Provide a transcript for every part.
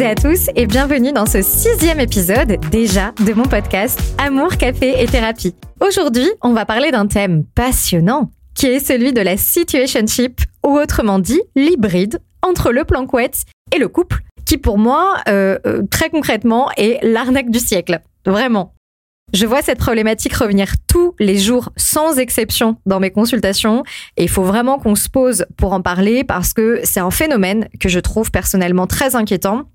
toutes à tous et bienvenue dans ce sixième épisode déjà de mon podcast Amour, Café et Thérapie. Aujourd'hui, on va parler d'un thème passionnant qui est celui de la situationship ou autrement dit l'hybride entre le plan couette et le couple qui pour moi, euh, euh, très concrètement, est l'arnaque du siècle. Vraiment. Je vois cette problématique revenir tous les jours, sans exception, dans mes consultations. Et il faut vraiment qu'on se pose pour en parler parce que c'est un phénomène que je trouve personnellement très inquiétant.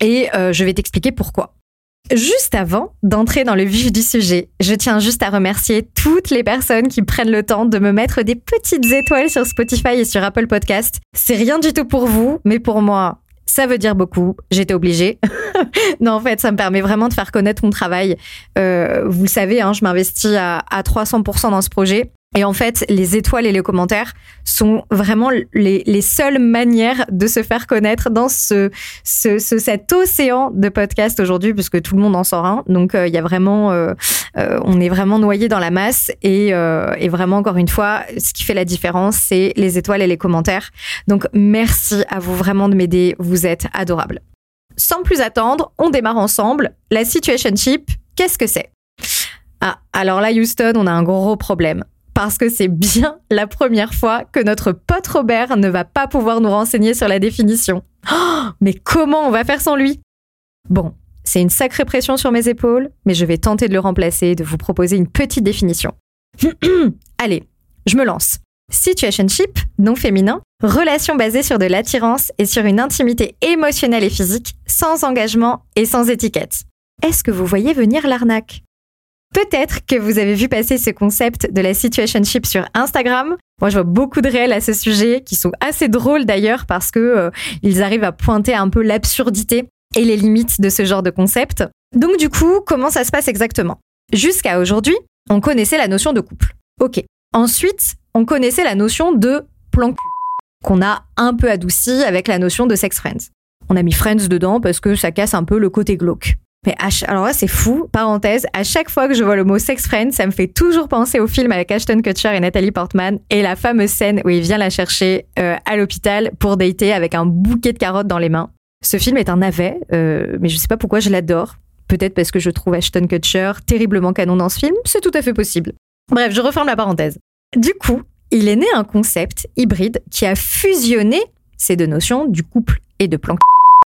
Et euh, je vais t'expliquer pourquoi. Juste avant d'entrer dans le vif du sujet, je tiens juste à remercier toutes les personnes qui prennent le temps de me mettre des petites étoiles sur Spotify et sur Apple Podcast. C'est rien du tout pour vous, mais pour moi, ça veut dire beaucoup. J'étais obligée. non, en fait, ça me permet vraiment de faire connaître mon travail. Euh, vous le savez, hein, je m'investis à, à 300% dans ce projet. Et en fait, les étoiles et les commentaires sont vraiment les, les seules manières de se faire connaître dans ce, ce, ce cet océan de podcasts aujourd'hui, puisque tout le monde en sort un. Donc, euh, il y a vraiment, euh, euh, on est vraiment noyé dans la masse. Et, et vraiment, encore une fois, ce qui fait la différence, c'est les étoiles et les commentaires. Donc, merci à vous vraiment de m'aider. Vous êtes adorables. Sans plus attendre, on démarre ensemble. La situationship, qu'est-ce que c'est? Ah, alors là, Houston, on a un gros problème parce que c'est bien la première fois que notre pote Robert ne va pas pouvoir nous renseigner sur la définition. Oh, mais comment on va faire sans lui? Bon, c'est une sacrée pression sur mes épaules, mais je vais tenter de le remplacer et de vous proposer une petite définition. Allez, je me lance. Situationship, non féminin, relation basée sur de l'attirance et sur une intimité émotionnelle et physique, sans engagement et sans étiquette. Est-ce que vous voyez venir l'arnaque? Peut-être que vous avez vu passer ce concept de la situationship sur Instagram. Moi, je vois beaucoup de réels à ce sujet qui sont assez drôles d'ailleurs parce que euh, ils arrivent à pointer un peu l'absurdité et les limites de ce genre de concept. Donc du coup, comment ça se passe exactement? Jusqu'à aujourd'hui, on connaissait la notion de couple. OK. Ensuite, on connaissait la notion de plan cul qu'on a un peu adouci avec la notion de sex friends. On a mis friends dedans parce que ça casse un peu le côté glauque. Mais alors là, c'est fou. Parenthèse, à chaque fois que je vois le mot sex friend, ça me fait toujours penser au film avec Ashton Kutcher et Nathalie Portman et la fameuse scène où il vient la chercher euh, à l'hôpital pour dater avec un bouquet de carottes dans les mains. Ce film est un navet, euh, mais je sais pas pourquoi je l'adore. Peut-être parce que je trouve Ashton Kutcher terriblement canon dans ce film, c'est tout à fait possible. Bref, je referme la parenthèse. Du coup, il est né un concept hybride qui a fusionné ces deux notions du couple et de plan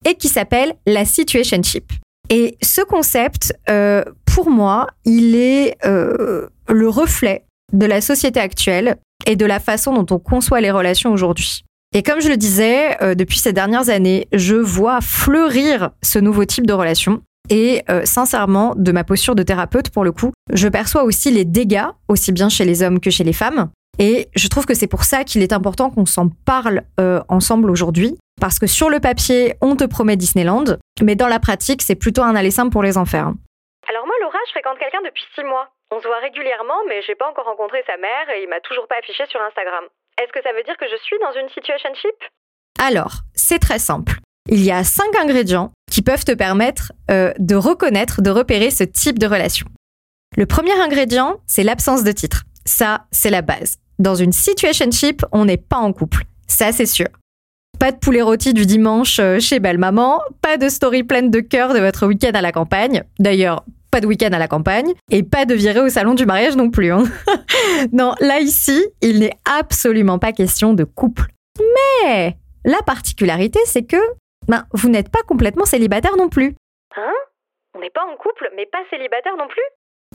et qui s'appelle la situationship. Et ce concept, euh, pour moi, il est euh, le reflet de la société actuelle et de la façon dont on conçoit les relations aujourd'hui. Et comme je le disais, euh, depuis ces dernières années, je vois fleurir ce nouveau type de relation. Et euh, sincèrement, de ma posture de thérapeute, pour le coup, je perçois aussi les dégâts, aussi bien chez les hommes que chez les femmes. Et je trouve que c'est pour ça qu'il est important qu'on s'en parle euh, ensemble aujourd'hui. Parce que sur le papier, on te promet Disneyland, mais dans la pratique, c'est plutôt un aller simple pour les enfers. Alors moi, Laura, je fréquente quelqu'un depuis six mois. On se voit régulièrement, mais j'ai pas encore rencontré sa mère et il m'a toujours pas affiché sur Instagram. Est-ce que ça veut dire que je suis dans une situationship Alors, c'est très simple. Il y a cinq ingrédients qui peuvent te permettre euh, de reconnaître, de repérer ce type de relation. Le premier ingrédient, c'est l'absence de titre. Ça, c'est la base. Dans une situationship, on n'est pas en couple. Ça, c'est sûr. Pas de poulet rôti du dimanche euh, chez Belle Maman, pas de story pleine de cœur de votre week-end à la campagne. D'ailleurs, pas de week-end à la campagne et pas de virée au salon du mariage non plus. hein. non, là ici, il n'est absolument pas question de couple. Mais la particularité, c'est que ben, vous n'êtes pas complètement célibataire non plus. Hein? On n'est pas en couple, mais pas célibataire non plus?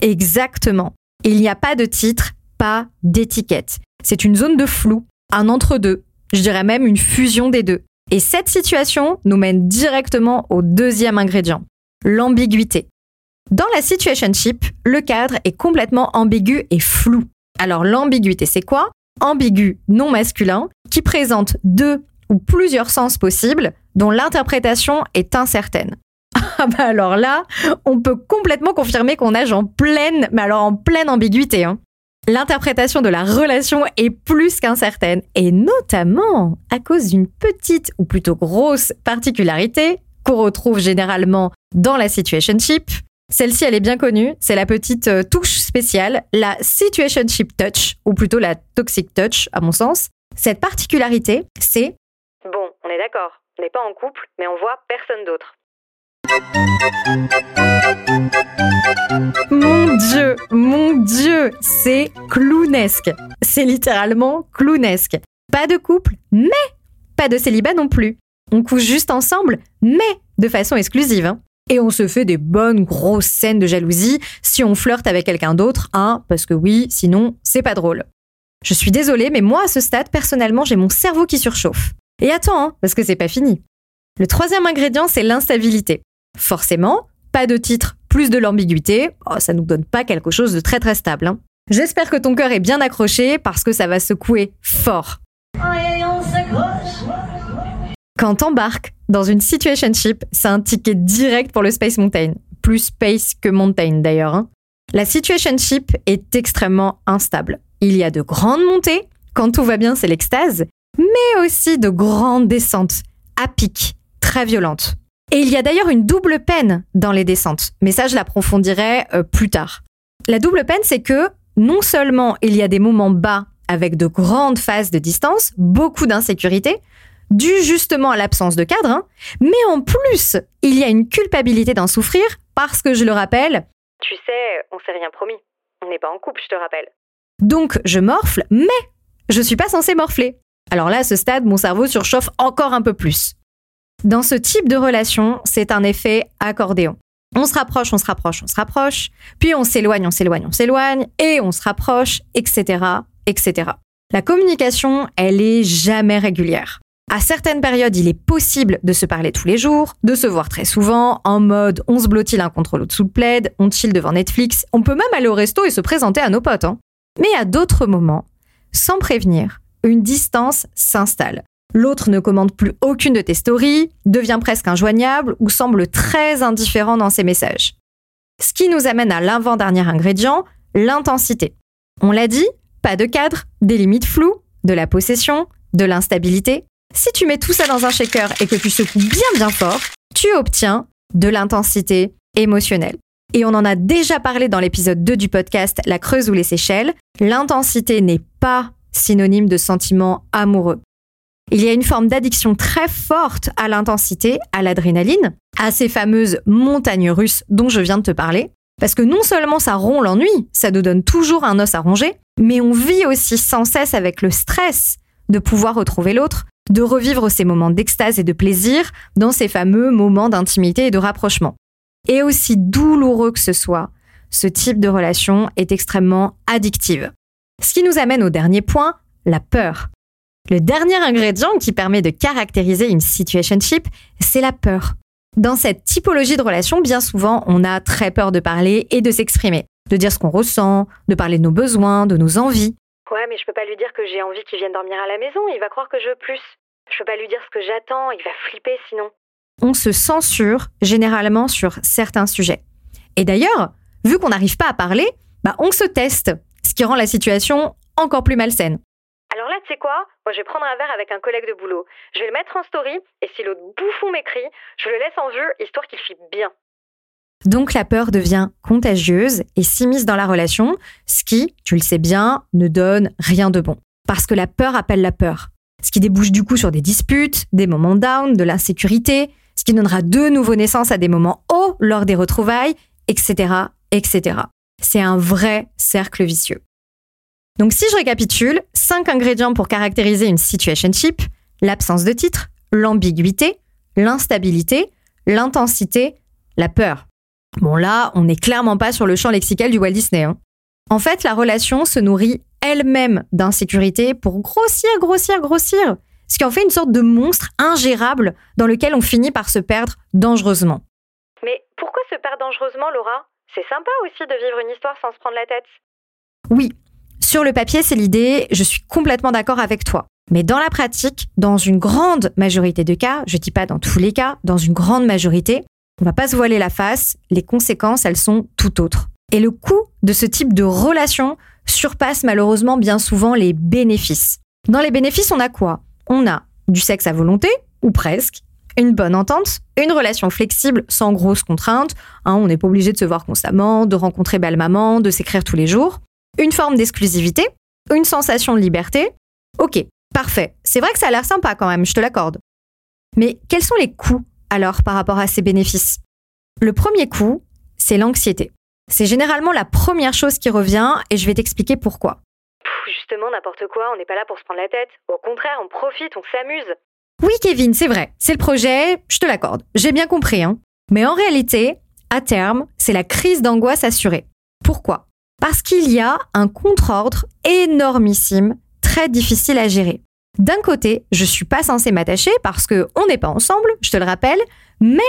Exactement. Il n'y a pas de titre, pas d'étiquette. C'est une zone de flou, un entre-deux. Je dirais même une fusion des deux. Et cette situation nous mène directement au deuxième ingrédient, l'ambiguïté. Dans la situationship, le cadre est complètement ambigu et flou. Alors l'ambiguïté, c'est quoi? Ambigu non masculin qui présente deux ou plusieurs sens possibles dont l'interprétation est incertaine. Ah bah alors là, on peut complètement confirmer qu'on nage en pleine, mais alors en pleine ambiguïté. hein. L'interprétation de la relation est plus qu'incertaine, et notamment à cause d'une petite ou plutôt grosse particularité qu'on retrouve généralement dans la situationship. Celle-ci, elle est bien connue, c'est la petite euh, touche spéciale, la situationship touch, ou plutôt la toxic touch à mon sens. Cette particularité, c'est Bon, on est d'accord. On n'est pas en couple, mais on voit personne d'autre. Mon Dieu, mon Dieu, c'est clownesque. C'est littéralement clownesque. Pas de couple, mais pas de célibat non plus. On couche juste ensemble, mais de façon exclusive. hein. Et on se fait des bonnes grosses scènes de jalousie si on flirte avec quelqu'un d'autre, hein, parce que oui, sinon, c'est pas drôle. Je suis désolée, mais moi, à ce stade, personnellement, j'ai mon cerveau qui surchauffe. Et attends, hein, parce que c'est pas fini. Le troisième ingrédient, c'est l'instabilité. Forcément, pas de titre, plus de l'ambiguïté, oh, ça nous donne pas quelque chose de très très stable. hein. J'espère que ton cœur est bien accroché parce que ça va secouer fort. Quand t'embarques dans une situationship, c'est un ticket direct pour le Space Mountain. Plus Space que Mountain d'ailleurs. hein. La situationship est extrêmement instable. Il y a de grandes montées, quand tout va bien c'est l'extase, mais aussi de grandes descentes, à pic, très violentes. Et il y a d'ailleurs une double peine dans les descentes, mais ça je l'approfondirai euh, plus tard. La double peine c'est que non seulement il y a des moments bas avec de grandes phases de distance, beaucoup d'insécurité, dû justement à l'absence de cadre, hein, mais en plus, il y a une culpabilité d'en souffrir parce que, je le rappelle, Tu sais, on s'est rien promis. On n'est pas en couple, je te rappelle. donc je morfle, mais je suis pas censée morfler. Alors là, à ce stade, mon cerveau surchauffe encore un peu plus. Dans ce type de relation, c'est un effet accordéon. On se rapproche, on se rapproche, on se rapproche, puis on s'éloigne, on s'éloigne, on s'éloigne, et on se rapproche, etc., etc. La communication, elle est jamais régulière. À certaines périodes, il est possible de se parler tous les jours, de se voir très souvent, en mode on se blottit l'un contre l'autre sous le plaid, on chill devant Netflix, on peut même aller au resto et se présenter à nos potes. hein. Mais à d'autres moments, sans prévenir, une distance s'installe. L'autre ne commande plus aucune de tes stories, devient presque injoignable ou semble très indifférent dans ses messages. Ce qui nous amène à l'avant-dernier ingrédient, l'intensité. On l'a dit, pas de cadre, des limites floues, de la possession, de l'instabilité. Si tu mets tout ça dans un shaker et que tu secoues bien bien fort, tu obtiens de l'intensité émotionnelle. Et on en a déjà parlé dans l'épisode 2 du podcast La Creuse ou les Seychelles, l'intensité n'est pas synonyme de sentiment amoureux. Il y a une forme d'addiction très forte à l'intensité, à l'adrénaline, à ces fameuses montagnes russes dont je viens de te parler. Parce que non seulement ça rompt l'ennui, ça nous donne toujours un os à ronger, mais on vit aussi sans cesse avec le stress de pouvoir retrouver l'autre, de revivre ces moments d'extase et de plaisir dans ces fameux moments d'intimité et de rapprochement. Et aussi douloureux que ce soit, ce type de relation est extrêmement addictive. Ce qui nous amène au dernier point, la peur. Le dernier ingrédient qui permet de caractériser une situationship, c'est la peur. Dans cette typologie de relation, bien souvent, on a très peur de parler et de s'exprimer, de dire ce qu'on ressent, de parler de nos besoins, de nos envies. Ouais, mais je peux pas lui dire que j'ai envie qu'il vienne dormir à la maison, il va croire que je veux plus. Je peux pas lui dire ce que j'attends, il va flipper sinon. On se censure généralement sur certains sujets. Et d'ailleurs, vu qu'on n'arrive pas à parler, bah on se teste, ce qui rend la situation encore plus malsaine. Alors là, tu sais quoi? Moi, je vais prendre un verre avec un collègue de boulot. Je vais le mettre en story, et si l'autre bouffon m'écrit, je le laisse en vue, histoire qu'il flippe bien. Donc la peur devient contagieuse et s'immisce dans la relation, ce qui, tu le sais bien, ne donne rien de bon. Parce que la peur appelle la peur. Ce qui débouche du coup sur des disputes, des moments down, de l'insécurité, ce qui donnera de nouveau naissance à des moments hauts lors des retrouvailles, etc., etc. C'est un vrai cercle vicieux. Donc si je récapitule, cinq ingrédients pour caractériser une situationship, l'absence de titre, l'ambiguïté, l'instabilité, l'intensité, la peur. Bon là, on n'est clairement pas sur le champ lexical du Walt Disney. hein. En fait, la relation se nourrit elle-même d'insécurité pour grossir, grossir, grossir, ce qui en fait une sorte de monstre ingérable dans lequel on finit par se perdre dangereusement. Mais pourquoi se perdre dangereusement, Laura? C'est sympa aussi de vivre une histoire sans se prendre la tête. Oui, sur le papier, c'est l'idée, je suis complètement d'accord avec toi. Mais dans la pratique, dans une grande majorité de cas, je dis pas dans tous les cas, dans une grande majorité, on va pas se voiler la face, les conséquences, elles sont tout autres. Et le coût de ce type de relation surpasse malheureusement bien souvent les bénéfices. Dans les bénéfices, on a quoi? On a du sexe à volonté, ou presque, une bonne entente, une relation flexible sans grosses contraintes, hein, on n'est pas obligé de se voir constamment, de rencontrer belle maman, de s'écrire tous les jours, une forme d'exclusivité, une sensation de liberté. Ok, parfait. C'est vrai que ça a l'air sympa quand même, je te l'accorde. Mais quels sont les coûts alors par rapport à ces bénéfices? Le premier coût, c'est l'anxiété. C'est généralement la première chose qui revient et je vais t'expliquer pourquoi. justement, n'importe quoi, on n'est pas là pour se prendre la tête. Au contraire, on profite, on s'amuse. Oui, Kevin, c'est vrai. C'est le projet, je te l'accorde. J'ai bien compris. Hein. Mais en réalité, à terme, c'est la crise d'angoisse assurée. Pourquoi? Parce qu'il y a un contre-ordre énormissime, très difficile à gérer. D'un côté, je suis pas censée m'attacher parce que on n'est pas ensemble, je te le rappelle, mais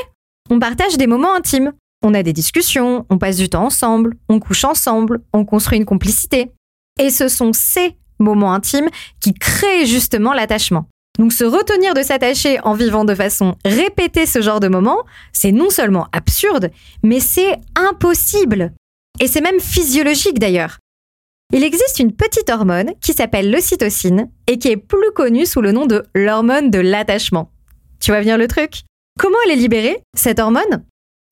on partage des moments intimes. On a des discussions, on passe du temps ensemble, on couche ensemble, on construit une complicité. Et ce sont ces moments intimes qui créent justement l'attachement. Donc se retenir de s'attacher en vivant de façon répétée ce genre de moments, c'est non seulement absurde, mais c'est impossible. Et c'est même physiologique d'ailleurs. Il existe une petite hormone qui s'appelle l'ocytocine et qui est plus connue sous le nom de l'hormone de l'attachement. Tu vois venir le truc? Comment elle est libérée, cette hormone?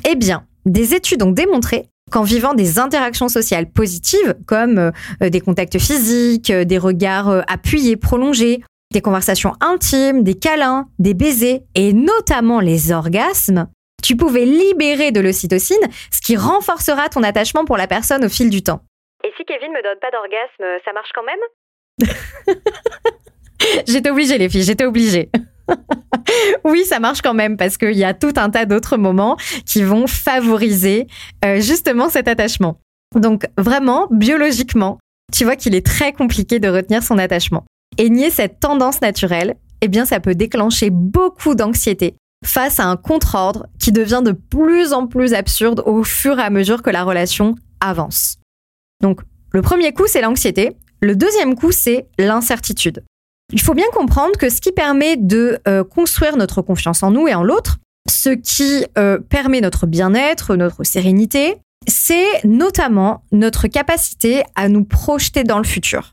Eh bien, des études ont démontré qu'en vivant des interactions sociales positives, comme euh, des contacts physiques, euh, des regards euh, appuyés, prolongés, des conversations intimes, des câlins, des baisers et notamment les orgasmes, tu pouvais libérer de l'ocytocine, ce qui renforcera ton attachement pour la personne au fil du temps. Et si Kevin me donne pas d'orgasme, ça marche quand même? J'étais obligée les filles, j'étais obligée. oui, ça marche quand même parce qu'il y a tout un tas d'autres moments qui vont favoriser euh, justement cet attachement. Donc vraiment, biologiquement, tu vois qu'il est très compliqué de retenir son attachement. Et nier cette tendance naturelle, eh bien ça peut déclencher beaucoup d'anxiété face à un contre-ordre qui devient de plus en plus absurde au fur et à mesure que la relation avance. Donc le premier coup, c'est l'anxiété. Le deuxième coup, c'est l'incertitude. Il faut bien comprendre que ce qui permet de euh, construire notre confiance en nous et en l'autre, ce qui euh, permet notre bien-être, notre sérénité, c'est notamment notre capacité à nous projeter dans le futur.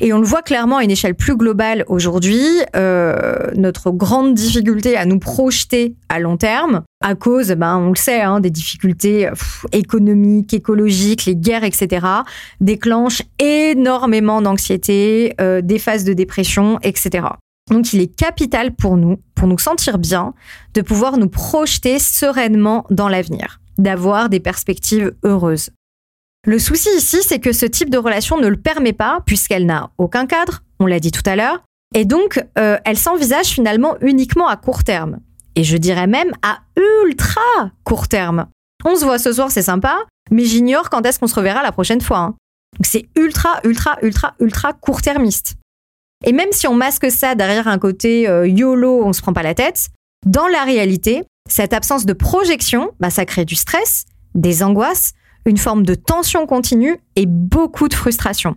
Et on le voit clairement à une échelle plus globale aujourd'hui, euh, notre grande difficulté à nous projeter à long terme, à cause, ben, on le sait, hein, des difficultés économiques, écologiques, les guerres, etc., déclenche énormément d'anxiété, euh, des phases de dépression, etc. Donc il est capital pour nous, pour nous sentir bien, de pouvoir nous projeter sereinement dans l'avenir, d'avoir des perspectives heureuses. Le souci ici, c'est que ce type de relation ne le permet pas, puisqu'elle n'a aucun cadre, on l'a dit tout à l'heure, et donc euh, elle s'envisage finalement uniquement à court terme. Et je dirais même à ultra court terme. On se voit ce soir, c'est sympa, mais j'ignore quand est-ce qu'on se reverra la prochaine fois. Hein. Donc c'est ultra, ultra, ultra, ultra court-termiste. Et même si on masque ça derrière un côté euh, YOLO, on se prend pas la tête, dans la réalité, cette absence de projection, bah, ça crée du stress, des angoisses, une forme de tension continue et beaucoup de frustration.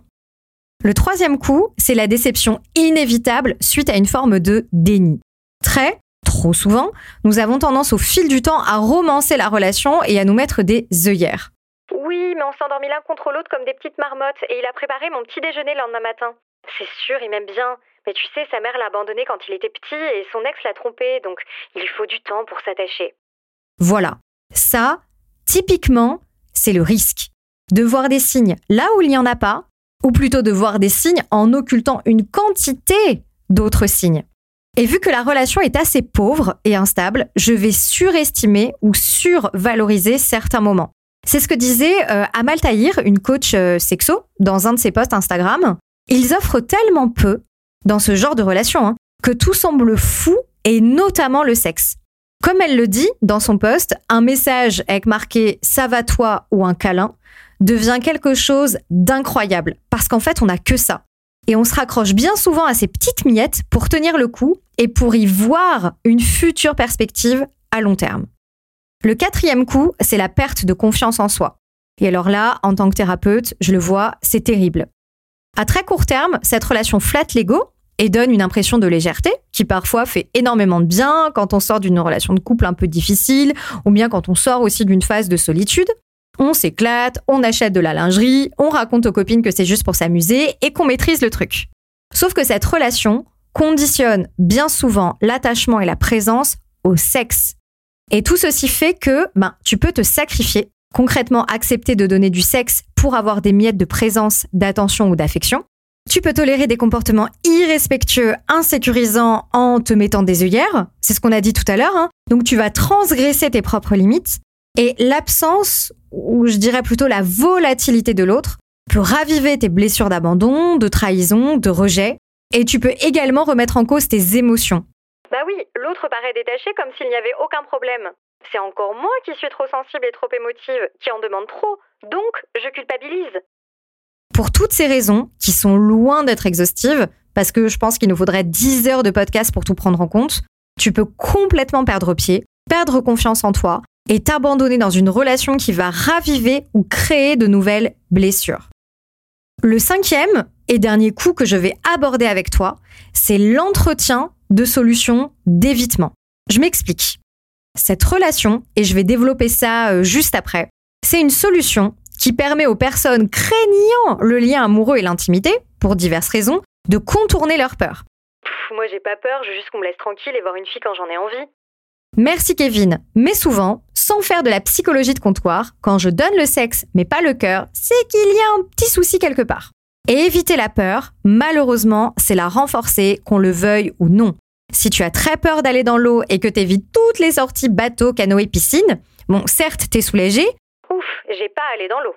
Le troisième coup, c'est la déception inévitable suite à une forme de déni. Très, trop souvent, nous avons tendance au fil du temps à romancer la relation et à nous mettre des œillères. Oui, mais on s'est endormis l'un contre l'autre comme des petites marmottes et il a préparé mon petit déjeuner le lendemain matin. C'est sûr, il m'aime bien. Mais tu sais, sa mère l'a abandonné quand il était petit et son ex l'a trompé, donc il faut du temps pour s'attacher. Voilà. Ça, typiquement, c'est le risque. De voir des signes là où il n'y en a pas, ou plutôt de voir des signes en occultant une quantité d'autres signes. Et vu que la relation est assez pauvre et instable, je vais surestimer ou survaloriser certains moments. C'est ce que disait euh, Amal Tahir, une coach euh, sexo, dans un de ses posts Instagram. Ils offrent tellement peu dans ce genre de relation hein, que tout semble fou et notamment le sexe. Comme elle le dit dans son post, un message avec marqué ça va toi ou un câlin devient quelque chose d'incroyable parce qu'en fait on n'a que ça. Et on se raccroche bien souvent à ces petites miettes pour tenir le coup et pour y voir une future perspective à long terme. Le quatrième coup, c'est la perte de confiance en soi. Et alors là, en tant que thérapeute, je le vois, c'est terrible. À très court terme, cette relation flatte l'ego et donne une impression de légèreté qui parfois fait énormément de bien quand on sort d'une relation de couple un peu difficile ou bien quand on sort aussi d'une phase de solitude. On s'éclate, on achète de la lingerie, on raconte aux copines que c'est juste pour s'amuser et qu'on maîtrise le truc. Sauf que cette relation conditionne bien souvent l'attachement et la présence au sexe. Et tout ceci fait que ben, tu peux te sacrifier, concrètement accepter de donner du sexe pour avoir des miettes de présence, d'attention ou d'affection, Tu peux tolérer des comportements irrespectueux, insécurisants en te mettant des œillères. C'est ce qu'on a dit tout à l'heure. Hein. Donc tu vas transgresser tes propres limites. Et l'absence, ou je dirais plutôt la volatilité de l'autre, peut raviver tes blessures d'abandon, de trahison, de rejet. Et tu peux également remettre en cause tes émotions. Bah oui, l'autre paraît détaché comme s'il n'y avait aucun problème. C'est encore moi qui suis trop sensible et trop émotive, qui en demande trop. Donc, je culpabilise. Pour toutes ces raisons, qui sont loin d'être exhaustives, parce que je pense qu'il nous faudrait 10 heures de podcast pour tout prendre en compte, tu peux complètement perdre pied, perdre confiance en toi et t'abandonner dans une relation qui va raviver ou créer de nouvelles blessures. Le cinquième et dernier coup que je vais aborder avec toi, c'est l'entretien de solutions d'évitement. Je m'explique. Cette relation, et je vais développer ça euh, juste après, c'est une solution qui permet aux personnes craignant le lien amoureux et l'intimité, pour diverses raisons, de contourner leur peur. moi j'ai pas peur, je veux juste qu'on me laisse tranquille et voir une fille quand j'en ai envie. Merci Kevin, mais souvent, sans faire de la psychologie de comptoir, quand je donne le sexe mais pas le cœur, c'est qu'il y a un petit souci quelque part. Et éviter la peur, malheureusement, c'est la renforcer, qu'on le veuille ou non. Si tu as très peur d'aller dans l'eau et que tu évites toutes les sorties bateau, canoë, piscine, bon, certes, t'es soulagé, j'ai pas à aller dans l'eau.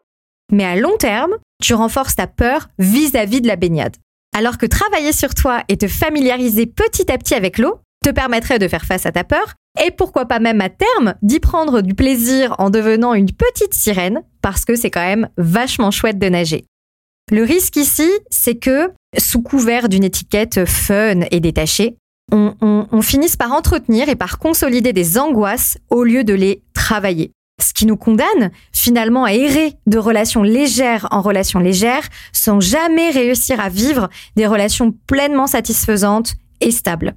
Mais à long terme, tu renforces ta peur vis-à-vis de la baignade. Alors que travailler sur toi et te familiariser petit à petit avec l'eau te permettrait de faire face à ta peur et pourquoi pas même à terme d'y prendre du plaisir en devenant une petite sirène parce que c'est quand même vachement chouette de nager. Le risque ici, c'est que, sous couvert d'une étiquette fun et détachée, on, on finisse par entretenir et par consolider des angoisses au lieu de les travailler ce qui nous condamne finalement à errer de relations légères en relations légères sans jamais réussir à vivre des relations pleinement satisfaisantes et stables.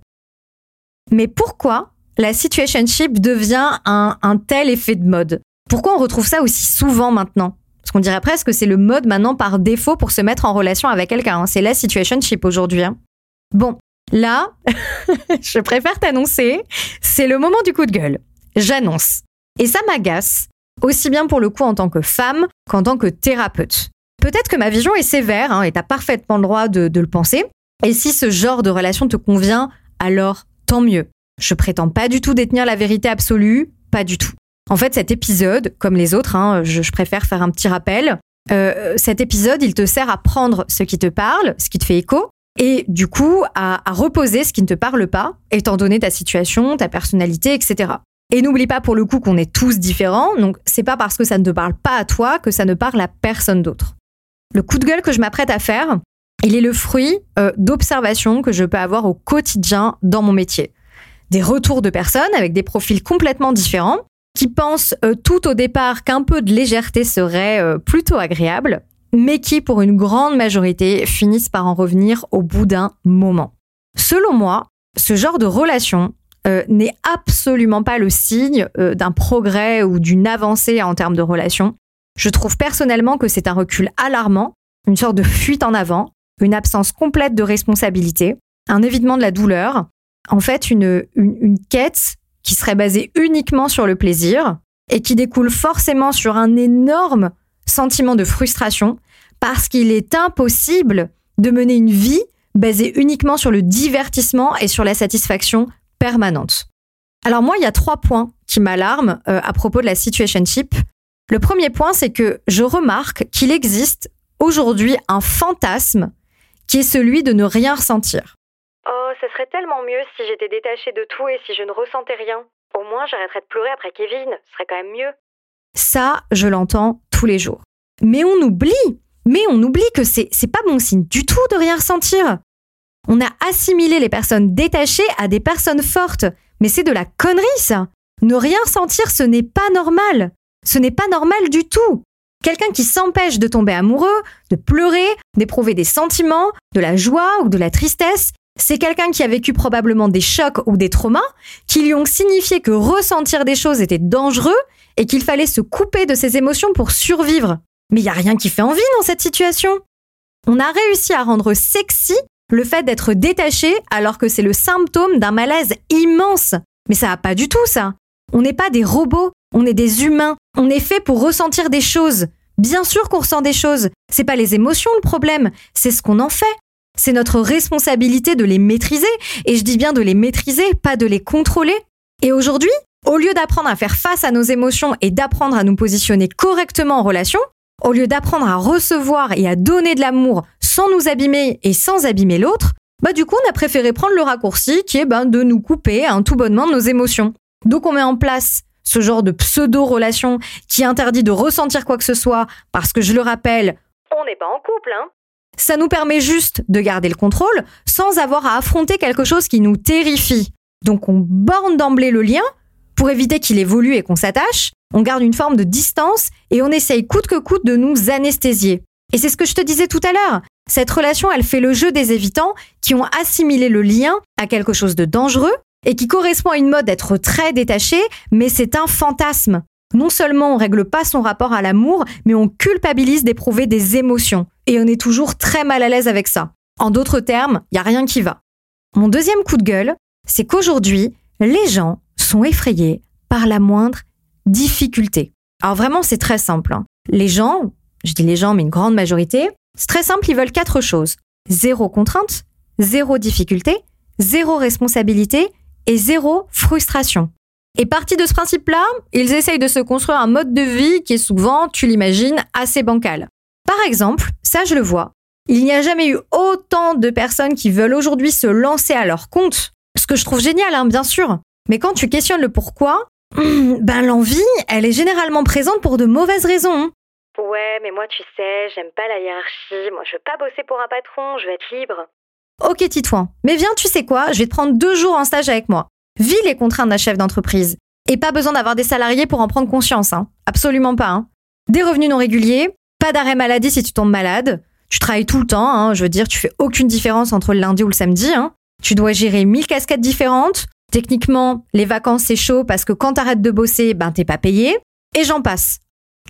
Mais pourquoi la situationship devient un, un tel effet de mode? Pourquoi on retrouve ça aussi souvent maintenant? Parce qu'on dirait presque que c'est le mode maintenant par défaut pour se mettre en relation avec quelqu'un. Hein. C'est la situationship aujourd'hui. Hein. Bon, là, je préfère t'annoncer, c'est le moment du coup de gueule. J'annonce et ça m'agace, aussi bien pour le coup en tant que femme qu'en tant que thérapeute. Peut-être que ma vision est sévère, hein, et t'as parfaitement le droit de, de le penser. Et si ce genre de relation te convient, alors tant mieux. Je prétends pas du tout détenir la vérité absolue, pas du tout. En fait, cet épisode, comme les autres, hein, je, je, préfère faire un petit rappel, euh, cet épisode, il te sert à prendre ce qui te parle, ce qui te fait écho, et du coup à, à reposer ce qui ne te parle pas, étant donné ta situation, ta personnalité, etc. Et n'oublie pas pour le coup qu'on est tous différents, donc c'est pas parce que ça ne te parle pas à toi que ça ne parle à personne d'autre. Le coup de gueule que je m'apprête à faire, il est le fruit euh, d'observations que je peux avoir au quotidien dans mon métier. Des retours de personnes avec des profils complètement différents, qui pensent euh, tout au départ qu'un peu de légèreté serait euh, plutôt agréable, mais qui pour une grande majorité finissent par en revenir au bout d'un moment. Selon moi, ce genre de relation euh, n'est absolument pas le signe euh, d'un progrès ou d'une avancée en termes de relations. Je trouve personnellement que c'est un recul alarmant, une sorte de fuite en avant, une absence complète de responsabilité, un évitement de la douleur, en fait une, une quête qui serait basée uniquement sur le plaisir et qui découle forcément sur un énorme sentiment de frustration parce qu'il est impossible de mener une vie basée uniquement sur le divertissement et sur la satisfaction permanente. Alors moi, il y a trois points qui m'alarment euh, à propos de la situationship. Le premier point, c'est que je remarque qu'il existe aujourd'hui un fantasme qui est celui de ne rien ressentir. Oh, ce serait tellement mieux si j'étais détachée de tout et si je ne ressentais rien. Au moins, j'arrêterais de pleurer après Kevin, ce serait quand même mieux. Ça, je l'entends tous les jours. Mais on oublie, mais on oublie que c'est, c'est pas bon signe du tout de rien ressentir. On a assimilé les personnes détachées à des personnes fortes. Mais c'est de la connerie, ça. Ne rien sentir, ce n'est pas normal. Ce n'est pas normal du tout. Quelqu'un qui s'empêche de tomber amoureux, de pleurer, d'éprouver des sentiments, de la joie ou de la tristesse, c'est quelqu'un qui a vécu probablement des chocs ou des traumas qui lui ont signifié que ressentir des choses était dangereux et qu'il fallait se couper de ses émotions pour survivre. Mais il n'y a rien qui fait envie dans cette situation. On a réussi à rendre sexy le fait d'être détaché alors que c'est le symptôme d'un malaise immense. Mais ça va pas du tout ça. On n'est pas des robots, on est des humains. On est fait pour ressentir des choses. Bien sûr qu'on ressent des choses. C'est pas les émotions le problème, c'est ce qu'on en fait. C'est notre responsabilité de les maîtriser, et je dis bien de les maîtriser, pas de les contrôler. Et aujourd'hui, au lieu d'apprendre à faire face à nos émotions et d'apprendre à nous positionner correctement en relation, au lieu d'apprendre à recevoir et à donner de l'amour sans nous abîmer et sans abîmer l'autre, bah du coup on a préféré prendre le raccourci qui est ben, de nous couper un tout bonnement de nos émotions. Donc on met en place ce genre de pseudo-relation qui interdit de ressentir quoi que ce soit parce que je le rappelle, on n'est pas en couple, hein ça nous permet juste de garder le contrôle sans avoir à affronter quelque chose qui nous terrifie. Donc on borne d'emblée le lien pour éviter qu'il évolue et qu'on s'attache, on garde une forme de distance et on essaye coûte que coûte de nous anesthésier. Et c'est ce que je te disais tout à l'heure. Cette relation, elle fait le jeu des évitants qui ont assimilé le lien à quelque chose de dangereux et qui correspond à une mode d'être très détaché, mais c'est un fantasme. Non seulement on règle pas son rapport à l'amour, mais on culpabilise d'éprouver des émotions. Et on est toujours très mal à l'aise avec ça. En d'autres termes, il y a rien qui va. Mon deuxième coup de gueule, c'est qu'aujourd'hui, les gens sont effrayés par la moindre difficulté. Alors vraiment, c'est très simple. Hein. Les gens, je dis les gens, mais une grande majorité, c'est très simple, ils veulent quatre choses. Zéro contrainte, zéro difficulté, zéro responsabilité et zéro frustration. Et parti de ce principe-là, ils essayent de se construire un mode de vie qui est souvent, tu l'imagines, assez bancal. Par exemple, ça je le vois, il n'y a jamais eu autant de personnes qui veulent aujourd'hui se lancer à leur compte, ce que je trouve génial, hein, bien sûr. Mais quand tu questionnes le pourquoi, ben l'envie, elle est généralement présente pour de mauvaises raisons. Hein. Ouais, mais moi tu sais, j'aime pas la hiérarchie, moi je veux pas bosser pour un patron, je veux être libre. Ok Titouan, mais viens, tu sais quoi, je vais te prendre deux jours en stage avec moi. Vis les contraintes d'un chef d'entreprise. Et pas besoin d'avoir des salariés pour en prendre conscience, hein. Absolument pas. Hein. Des revenus non réguliers, pas d'arrêt maladie si tu tombes malade. Tu travailles tout le temps, hein. je veux dire, tu fais aucune différence entre le lundi ou le samedi. Hein. Tu dois gérer mille casquettes différentes. Techniquement, les vacances c'est chaud parce que quand t'arrêtes de bosser, ben t'es pas payé. Et j'en passe.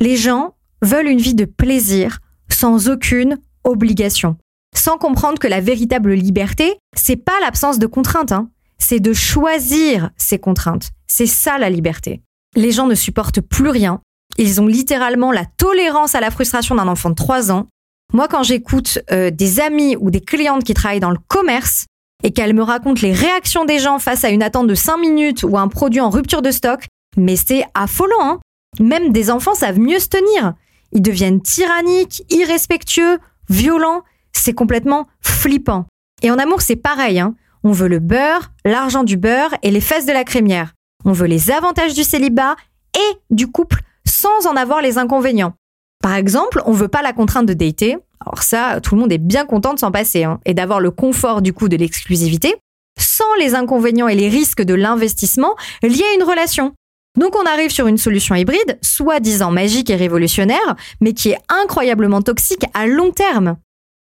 Les gens veulent une vie de plaisir sans aucune obligation. Sans comprendre que la véritable liberté, c'est pas l'absence de contraintes, hein c'est de choisir ces contraintes. C'est ça la liberté. Les gens ne supportent plus rien. Ils ont littéralement la tolérance à la frustration d'un enfant de 3 ans. Moi, quand j'écoute euh, des amis ou des clientes qui travaillent dans le commerce et qu'elles me racontent les réactions des gens face à une attente de 5 minutes ou un produit en rupture de stock, mais c'est affolant. Hein Même des enfants savent mieux se tenir. Ils deviennent tyranniques, irrespectueux, violents. C'est complètement flippant. Et en amour, c'est pareil. Hein on veut le beurre, l'argent du beurre et les fesses de la crémière. On veut les avantages du célibat et du couple sans en avoir les inconvénients. Par exemple, on veut pas la contrainte de dater. Alors ça, tout le monde est bien content de s'en passer hein, et d'avoir le confort du coup de l'exclusivité, sans les inconvénients et les risques de l'investissement liés à une relation. Donc on arrive sur une solution hybride, soi-disant magique et révolutionnaire, mais qui est incroyablement toxique à long terme.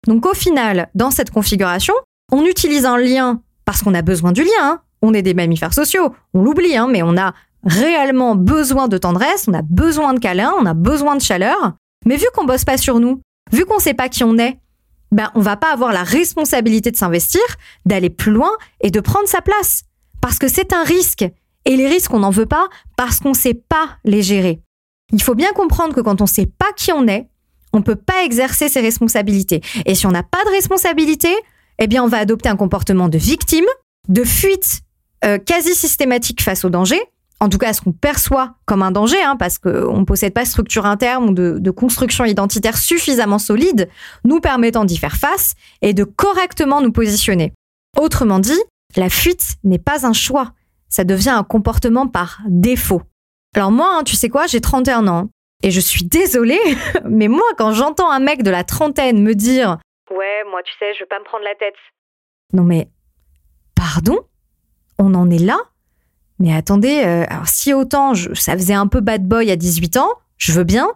Donc au final, dans cette configuration, on utilise un lien parce qu'on a besoin du lien. Hein. On est des mammifères sociaux, on l'oublie, hein, mais on a réellement besoin de tendresse, on a besoin de câlin, on a besoin de chaleur. Mais vu qu'on bosse pas sur nous, vu qu'on sait pas qui on est, ben on va pas avoir la responsabilité de s'investir, d'aller plus loin et de prendre sa place. Parce que c'est un risque. Et les risques, on n'en veut pas parce qu'on sait pas les gérer. Il faut bien comprendre que quand on sait pas qui on est, on peut pas exercer ses responsabilités. Et si on n'a pas de responsabilité, eh bien, on va adopter un comportement de victime, de fuite euh, quasi systématique face au danger, en tout cas ce qu'on perçoit comme un danger, hein, parce qu'on ne possède pas de structure interne ou de, construction identitaire suffisamment solide, nous permettant d'y faire face et de correctement nous positionner. Autrement dit, la fuite n'est pas un choix, ça devient un comportement par défaut. Alors moi, hein, tu sais quoi, j'ai 31 ans, et je suis désolée, mais moi, quand j'entends un mec de la trentaine me dire Ouais, moi, tu sais, je veux pas me prendre la tête. Non, mais. Pardon? On en est là? Mais attendez, euh, alors si autant ça faisait un peu bad boy à 18 ans, je veux bien,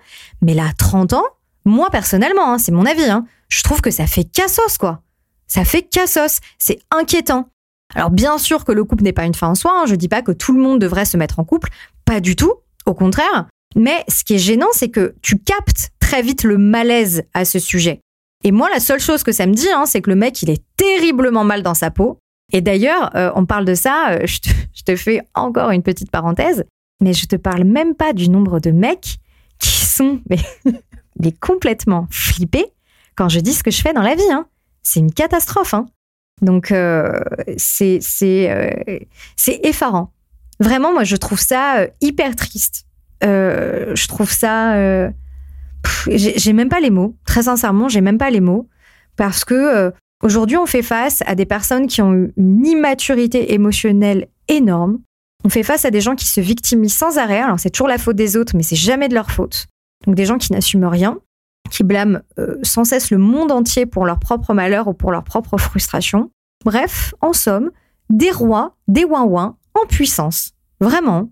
mais là, 30 ans, moi personnellement, hein, c'est mon avis, hein, je trouve que ça fait cassos, quoi. Ça fait cassos, c'est inquiétant. Alors bien sûr que le couple n'est pas une fin en soi, hein, je dis pas que tout le monde devrait se mettre en couple, pas du tout, au contraire. Mais ce qui est gênant, c'est que tu captes très vite le malaise à ce sujet. Et moi, la seule chose que ça me dit, hein, c'est que le mec, il est terriblement mal dans sa peau. Et d'ailleurs, euh, on parle de ça, euh, je, te, fais encore une petite parenthèse, mais je te parle même pas du nombre de mecs qui sont mais, complètement flippés quand je dis ce que je fais dans la vie. Hein. c'est une catastrophe. Hein. Donc, euh, c'est effarant. Vraiment, moi, je trouve ça hyper triste. je trouve ça... j'ai même pas les mots. Très sincèrement, j'ai même pas les mots. Parce que aujourd'hui, on fait face à des personnes qui ont une immaturité émotionnelle énorme, on fait face à des gens qui se victimisent sans arrêt. Alors c'est toujours la faute des autres, mais c'est jamais de leur faute. Donc des gens qui n'assument rien, qui blâment euh, sans cesse le monde entier pour leur propre malheur ou pour leur propre frustration. Bref, en somme, des rois, des ouin en puissance. Vraiment.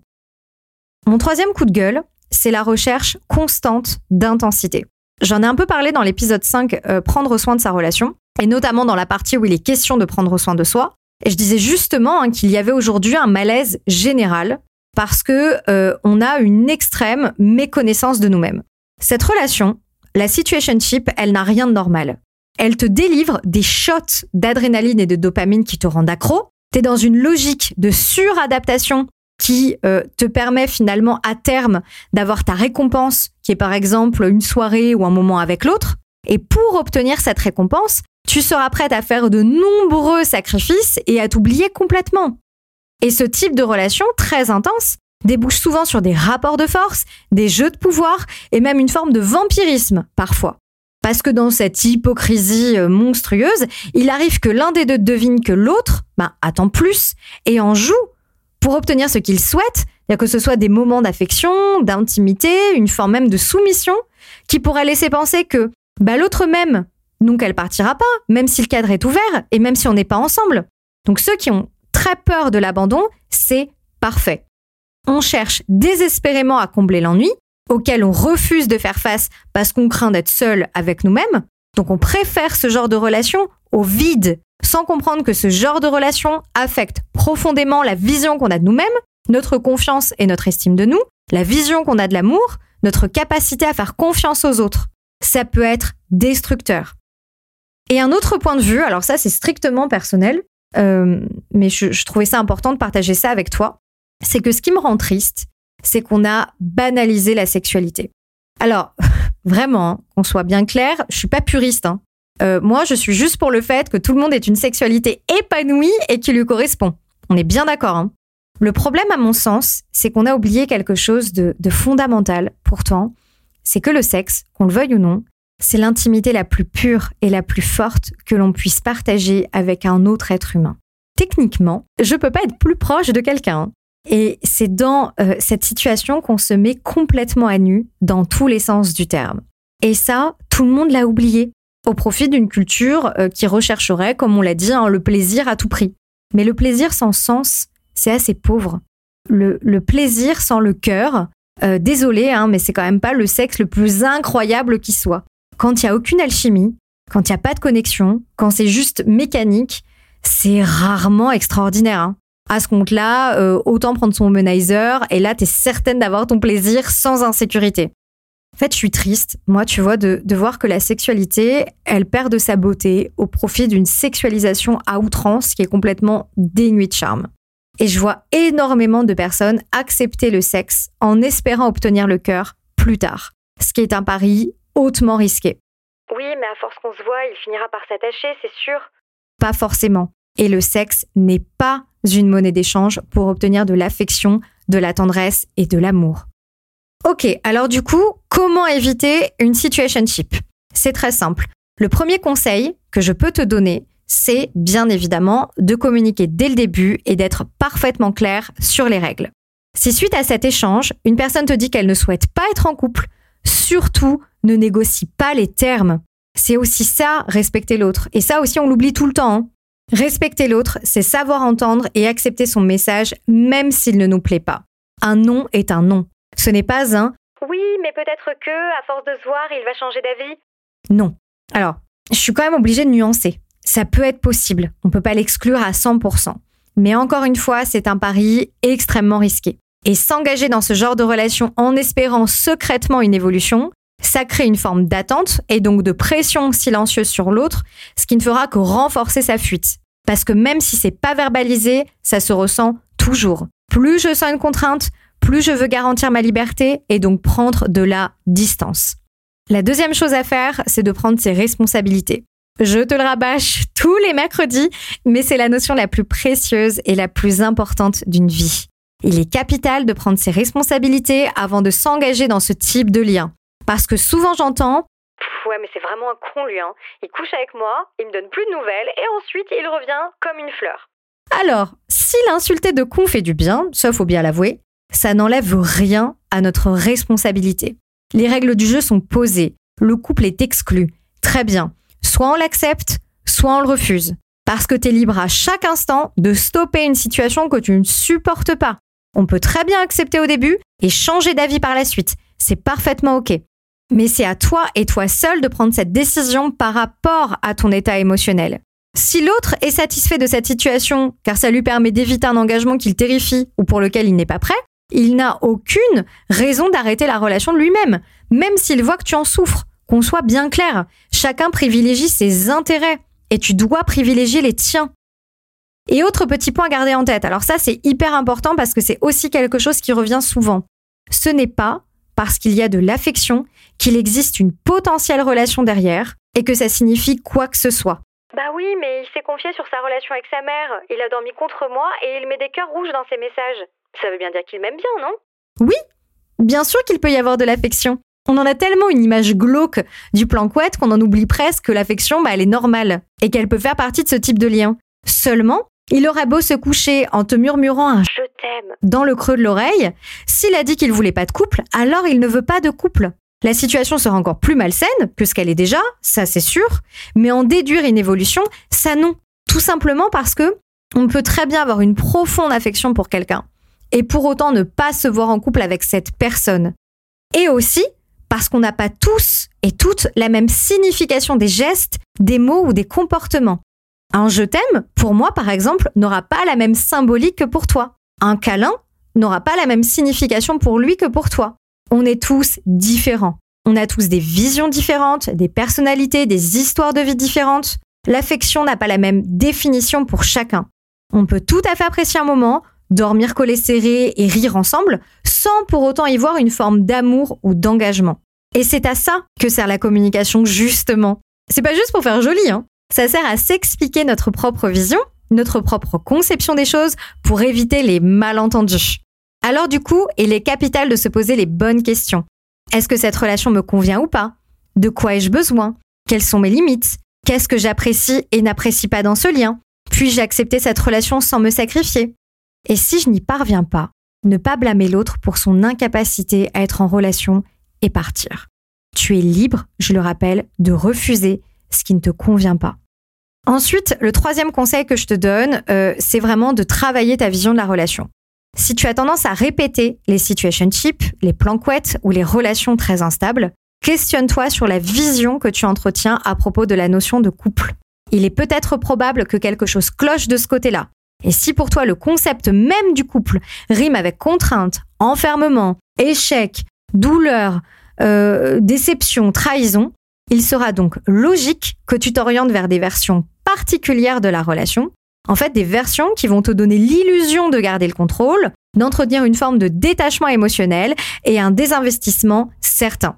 Mon troisième coup de gueule, c'est la recherche constante d'intensité. J'en ai un peu parlé dans l'épisode 5, euh, Prendre soin de sa relation, et notamment dans la partie où il est question de prendre soin de soi. Et je disais justement hein, qu'il y avait aujourd'hui un malaise général parce que euh, on a une extrême méconnaissance de nous-mêmes. Cette relation, la situationship, elle n'a rien de normal. Elle te délivre des shots d'adrénaline et de dopamine qui te rendent accro. Tu es dans une logique de suradaptation qui euh, te permet finalement à terme d'avoir ta récompense, qui est par exemple une soirée ou un moment avec l'autre. Et pour obtenir cette récompense, tu seras prête à faire de nombreux sacrifices et à t'oublier complètement. Et ce type de relation très intense débouche souvent sur des rapports de force, des jeux de pouvoir et même une forme de vampirisme parfois. Parce que dans cette hypocrisie euh, monstrueuse, il arrive que l'un des deux devine que l'autre ben, attend plus et en joue pour obtenir ce qu'il souhaite, que ce soit des moments d'affection, d'intimité, une forme même de soumission, qui pourrait laisser penser que bah, l'autre même donc elle partira pas, même si le cadre est ouvert et même si on n'est pas ensemble. Donc ceux qui ont très peur de l'abandon, c'est parfait. On cherche désespérément à combler l'ennui, auquel on refuse de faire face parce qu'on craint d'être seul avec nous-mêmes. Donc on préfère ce genre de relation au vide, sans comprendre que ce genre de relation affecte profondément la vision qu'on a de nous-mêmes, notre confiance et notre estime de nous, la vision qu'on a de l'amour, notre capacité à faire confiance aux autres. Ça peut être destructeur. Et un autre point de vue, alors ça c'est strictement personnel, euh, mais je, trouvais ça important de partager ça avec toi, c'est que ce qui me rend triste, c'est qu'on a banalisé la sexualité. Alors, vraiment, hein, qu'on soit bien clair, je suis pas puriste. Hein. Euh, moi, je suis juste pour le fait que tout le monde ait une sexualité épanouie et qui lui correspond. On est bien d'accord. Hein. Le problème, à mon sens, c'est qu'on a oublié quelque chose de fondamental, pourtant, c'est que le sexe, qu'on le veuille ou non, c'est l'intimité la plus pure et la plus forte que l'on puisse partager avec un autre être humain. Techniquement, je peux pas être plus proche de quelqu'un. Et c'est dans euh, cette situation qu'on se met complètement à nu dans tous les sens du terme. Et ça, tout le monde l'a oublié, au profit d'une culture euh, qui rechercherait, comme on l'a dit, hein, le plaisir à tout prix. Mais le plaisir sans sens, c'est assez pauvre. Le, plaisir sans le cœur, euh, désolé, hein, mais c'est quand même pas le sexe le plus incroyable qui soit quand il n'y a aucune alchimie, quand il n'y a pas de connexion, quand c'est juste mécanique, c'est rarement extraordinaire. Hein. À ce compte-là, euh, autant prendre son womanizer et là, tu es certaine d'avoir ton plaisir sans insécurité. En fait, je suis triste, moi, tu vois, de voir que la sexualité, elle perd de sa beauté au profit d'une sexualisation à outrance qui est complètement dénuée de charme. Et je vois énormément de personnes accepter le sexe en espérant obtenir le cœur plus tard. Ce qui est un pari hautement risqué. Oui, mais à force qu'on se voit, il finira par s'attacher, c'est sûr. Pas forcément. Et le sexe n'est pas une monnaie d'échange pour obtenir de l'affection, de la tendresse et de l'amour. Ok, alors du coup, comment éviter une situationship? C'est très simple. Le premier conseil que je peux te donner, c'est bien évidemment de communiquer dès le début et d'être parfaitement clair sur les règles. Si suite à cet échange, une personne te dit qu'elle ne souhaite pas être en couple, surtout ne négocie pas les termes. C'est aussi ça, respecter l'autre. Et ça aussi, on l'oublie tout le temps. Hein. Respecter l'autre, c'est savoir entendre et accepter son message, même s'il ne nous plaît pas. Un non est un non. Ce n'est pas un Oui, mais peut-être que, à force de se voir, il va changer d'avis. Non. Alors, je suis quand même obligée de nuancer. Ça peut être possible. On ne peut pas l'exclure à 100%. Mais encore une fois, c'est un pari extrêmement risqué. Et s'engager dans ce genre de relation en espérant secrètement une évolution, ça crée une forme d'attente et donc de pression silencieuse sur l'autre, ce qui ne fera que renforcer sa fuite. Parce que même si c'est pas verbalisé, ça se ressent toujours. Plus je sens une contrainte, plus je veux garantir ma liberté et donc prendre de la distance. La deuxième chose à faire, c'est de prendre ses responsabilités. Je te le rabâche tous les mercredis, mais c'est la notion la plus précieuse et la plus importante d'une vie. Il est capital de prendre ses responsabilités avant de s'engager dans ce type de lien. Parce que souvent j'entends Ouais, mais c'est vraiment un con lui, hein. Il couche avec moi, il me donne plus de nouvelles et ensuite il revient comme une fleur. Alors, si l'insulter de con fait du bien, ça faut bien l'avouer, ça n'enlève rien à notre responsabilité. Les règles du jeu sont posées, le couple est exclu. Très bien. Soit on l'accepte, soit on le refuse. Parce que tu es libre à chaque instant de stopper une situation que tu ne supportes pas. On peut très bien accepter au début et changer d'avis par la suite. C'est parfaitement OK. Mais c'est à toi et toi seul de prendre cette décision par rapport à ton état émotionnel. Si l'autre est satisfait de cette situation car ça lui permet d'éviter un engagement qu'il terrifie ou pour lequel il n'est pas prêt, il n'a aucune raison d'arrêter la relation de lui-même, même s'il voit que tu en souffres. Qu'on soit bien clair, chacun privilégie ses intérêts et tu dois privilégier les tiens. Et autre petit point à garder en tête, alors ça c'est hyper important parce que c'est aussi quelque chose qui revient souvent. Ce n'est pas parce qu'il y a de l'affection qu'il existe une potentielle relation derrière et que ça signifie quoi que ce soit. Bah oui, mais il s'est confié sur sa relation avec sa mère. Il a dormi contre moi et il met des cœurs rouges dans ses messages. Ça veut bien dire qu'il m'aime bien, non? Oui, bien sûr qu'il peut y avoir de l'affection. On en a tellement une image glauque du plan couette qu'on en oublie presque que l'affection, bah, elle est normale et qu'elle peut faire partie de ce type de lien. Seulement, il aurait beau se coucher en te murmurant un je t'aime dans le creux de l'oreille, s'il a dit qu'il voulait pas de couple, alors il ne veut pas de couple. La situation sera encore plus malsaine que ce qu'elle est déjà, ça c'est sûr, mais en déduire une évolution, ça non. Tout simplement parce que on peut très bien avoir une profonde affection pour quelqu'un et pour autant ne pas se voir en couple avec cette personne. Et aussi parce qu'on n'a pas tous et toutes la même signification des gestes, des mots ou des comportements. Un je t'aime, pour moi par exemple, n'aura pas la même symbolique que pour toi. Un câlin n'aura pas la même signification pour lui que pour toi. On est tous différents. On a tous des visions différentes, des personnalités, des histoires de vie différentes. L'affection n'a pas la même définition pour chacun. On peut tout à fait apprécier un moment, dormir collé serré et rire ensemble, sans pour autant y voir une forme d'amour ou d'engagement. Et c'est à ça que sert la communication, justement. C'est pas juste pour faire joli, hein. Ça sert à s'expliquer notre propre vision, notre propre conception des choses pour éviter les malentendus. Alors du coup, il est capital de se poser les bonnes questions. Est-ce que cette relation me convient ou pas? De quoi ai-je besoin? Quelles sont mes limites? Qu'est-ce que j'apprécie et n'apprécie pas dans ce lien? Puis-je accepter cette relation sans me sacrifier? Et si je n'y parviens pas, ne pas blâmer l'autre pour son incapacité à être en relation et partir. Tu es libre, je le rappelle, de refuser ce qui ne te convient pas. Ensuite, le troisième conseil que je te donne, euh, c'est vraiment de travailler ta vision de la relation. Si tu as tendance à répéter les situationships, les plans couettes ou les relations très instables, questionne-toi sur la vision que tu entretiens à propos de la notion de couple. Il est peut-être probable que quelque chose cloche de ce côté-là. Et si pour toi le concept même du couple rime avec contrainte, enfermement, échec, douleur, euh, déception, trahison, il sera donc logique que tu t'orientes vers des versions particulières de la relation en fait, des versions qui vont te donner l'illusion de garder le contrôle, d'entretenir une forme de détachement émotionnel et un désinvestissement certain.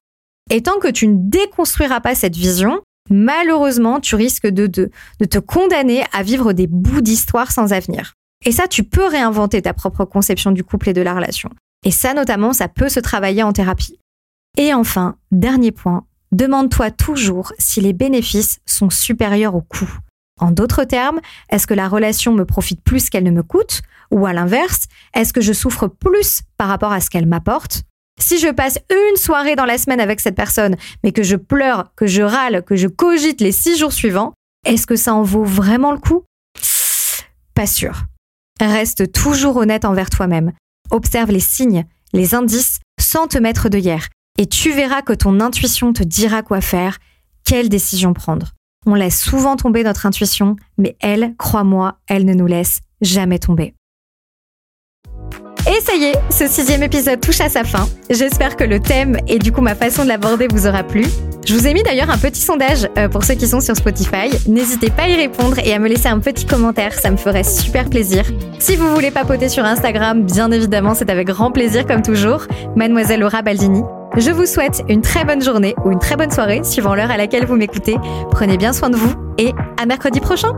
Et tant que tu ne déconstruiras pas cette vision, malheureusement, tu risques de, de, de te condamner à vivre des bouts d'histoire sans avenir. Et ça, tu peux réinventer ta propre conception du couple et de la relation. Et ça, notamment, ça peut se travailler en thérapie. Et enfin, dernier point, demande-toi toujours si les bénéfices sont supérieurs aux coûts. En d'autres termes, est-ce que la relation me profite plus qu'elle ne me coûte? Ou à l'inverse, est-ce que je souffre plus par rapport à ce qu'elle m'apporte? Si je passe une soirée dans la semaine avec cette personne, mais que je pleure, que je râle, que je cogite les six jours suivants, est-ce que ça en vaut vraiment le coup? Pas sûr. Reste toujours honnête envers toi-même. Observe les signes, les indices, sans te mettre de hier. Et tu verras que ton intuition te dira quoi faire, quelle décision prendre. On laisse souvent tomber notre intuition, mais elle, crois-moi, elle ne nous laisse jamais tomber. Et ça y est, ce sixième épisode touche à sa fin. J'espère que le thème et du coup ma façon de l'aborder vous aura plu. Je vous ai mis d'ailleurs un petit sondage euh, pour ceux qui sont sur Spotify. N'hésitez pas à y répondre et à me laisser un petit commentaire, ça me ferait super plaisir. Si vous voulez papoter sur Instagram, bien évidemment, c'est avec grand plaisir comme toujours. Mademoiselle Laura Baldini. Je vous souhaite une très bonne journée ou une très bonne soirée, suivant l'heure à laquelle vous m'écoutez. Prenez bien soin de vous et à mercredi prochain.